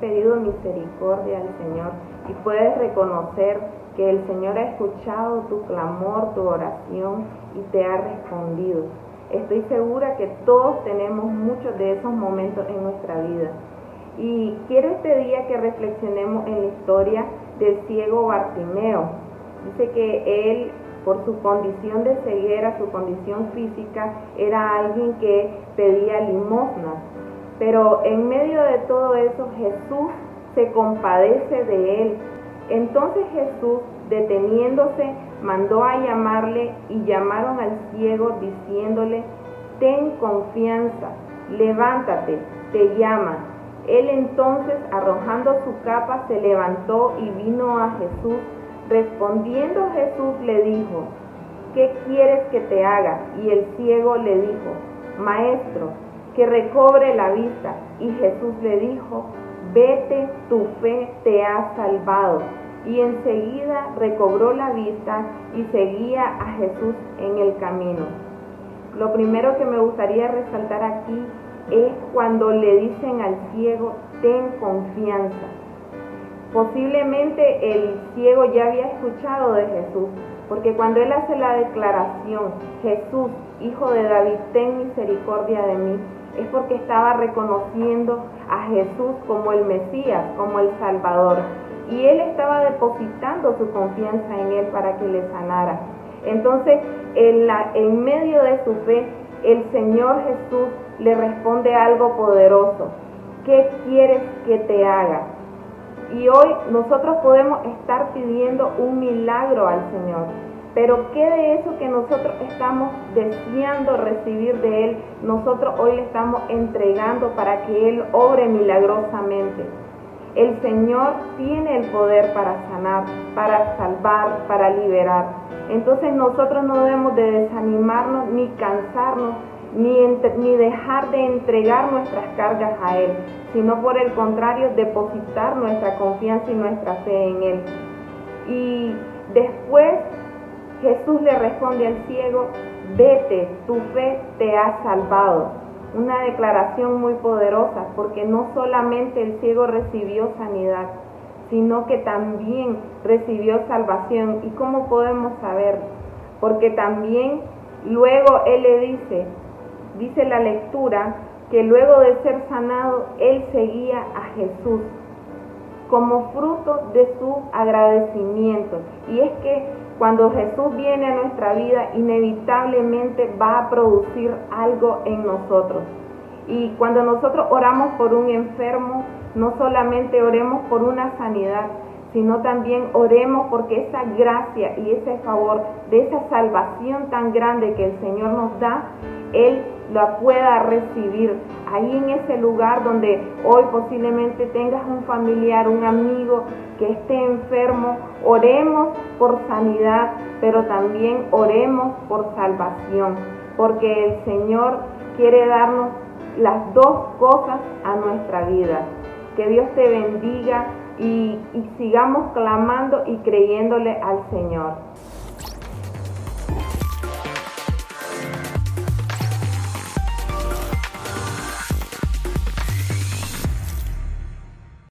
pedido misericordia al Señor y puedes reconocer que el Señor ha escuchado tu clamor, tu oración y te ha respondido. Estoy segura que todos tenemos muchos de esos momentos en nuestra vida. Y quiero este día que reflexionemos en la historia del ciego Bartimeo. Dice que él, por su condición de ceguera, su condición física, era alguien que pedía limosnas. Pero en medio de todo eso, Jesús se compadece de él. Entonces Jesús, deteniéndose, mandó a llamarle y llamaron al ciego diciéndole, ten confianza, levántate, te llama. Él entonces, arrojando su capa, se levantó y vino a Jesús. Respondiendo Jesús le dijo, ¿qué quieres que te haga? Y el ciego le dijo, Maestro, que recobre la vista. Y Jesús le dijo, vete, tu fe te ha salvado. Y enseguida recobró la vista y seguía a Jesús en el camino. Lo primero que me gustaría resaltar aquí es cuando le dicen al ciego, ten confianza. Posiblemente el ciego ya había escuchado de Jesús, porque cuando él hace la declaración, Jesús, hijo de David, ten misericordia de mí, es porque estaba reconociendo a Jesús como el Mesías, como el Salvador. Y él estaba depositando su confianza en él para que le sanara. Entonces, en, en medio de su fe, el Señor Jesús le responde algo poderoso. ¿Qué quieres que te haga? Y hoy nosotros podemos estar pidiendo un milagro al Señor. Pero ¿qué de eso que nosotros estamos deseando recibir de Él, nosotros hoy le estamos entregando para que Él obre milagrosamente? El Señor tiene el poder para sanar, para salvar, para liberar. Entonces nosotros no debemos de desanimarnos ni cansarnos, ni, ni dejar de entregar nuestras cargas a Él, sino por el contrario depositar nuestra confianza y nuestra fe en Él. Y después Jesús le responde al ciego, vete, tu fe te ha salvado. Una declaración muy poderosa porque no solamente el ciego recibió sanidad, sino que también recibió salvación. ¿Y cómo podemos saber? Porque también luego Él le dice, dice la lectura, que luego de ser sanado, Él seguía a Jesús como fruto de su agradecimiento. Y es que cuando Jesús viene a nuestra vida, inevitablemente va a producir algo en nosotros. Y cuando nosotros oramos por un enfermo, no solamente oremos por una sanidad, sino también oremos porque esa gracia y ese favor de esa salvación tan grande que el Señor nos da, Él la pueda recibir ahí en ese lugar donde hoy posiblemente tengas un familiar, un amigo que esté enfermo, oremos por sanidad, pero también oremos por salvación, porque el Señor quiere darnos las dos cosas a nuestra vida. Que Dios te bendiga y, y sigamos clamando y creyéndole al Señor.